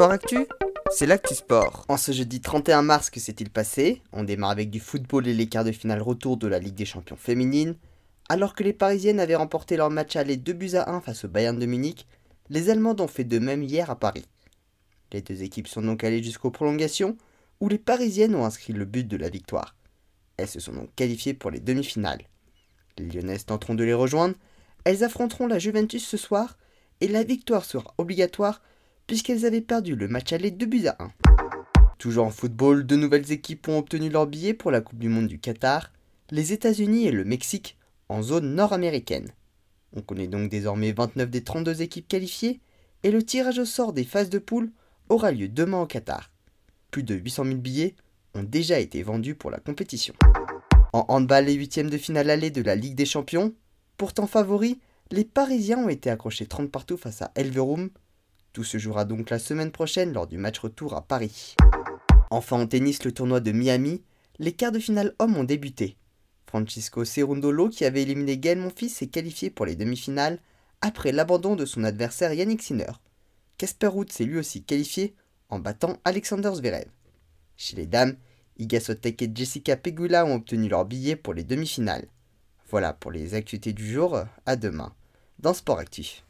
Sport Actu, c'est l'actu sport. En ce jeudi 31 mars, que s'est-il passé On démarre avec du football et les quarts de finale retour de la Ligue des Champions féminine. Alors que les Parisiennes avaient remporté leur match aller 2 buts à 1 face au Bayern de Munich, les Allemandes ont fait de même hier à Paris. Les deux équipes sont donc allées jusqu'aux prolongations, où les Parisiennes ont inscrit le but de la victoire. Elles se sont donc qualifiées pour les demi-finales. Les Lyonnaises tenteront de les rejoindre, elles affronteront la Juventus ce soir, et la victoire sera obligatoire puisqu'elles avaient perdu le match aller 2 buts à 1. Toujours en football, deux nouvelles équipes ont obtenu leur billet pour la Coupe du Monde du Qatar, les États-Unis et le Mexique, en zone nord-américaine. On connaît donc désormais 29 des 32 équipes qualifiées, et le tirage au sort des phases de poule aura lieu demain au Qatar. Plus de 800 000 billets ont déjà été vendus pour la compétition. En handball, les huitièmes de finale allée de la Ligue des Champions, pourtant favoris, les Parisiens ont été accrochés 30 partout face à Elverum. Tout se jouera donc la semaine prochaine lors du match retour à Paris. Enfin en tennis, le tournoi de Miami, les quarts de finale hommes ont débuté. Francisco Cerundolo, qui avait éliminé Gaël Monfils, s'est qualifié pour les demi-finales après l'abandon de son adversaire Yannick Sinner. Casper Ruud s'est lui aussi qualifié en battant Alexander Zverev. Chez les dames, Iga Swiatek et Jessica Pegula ont obtenu leur billet pour les demi-finales. Voilà pour les actualités du jour, à demain dans Sport Actif.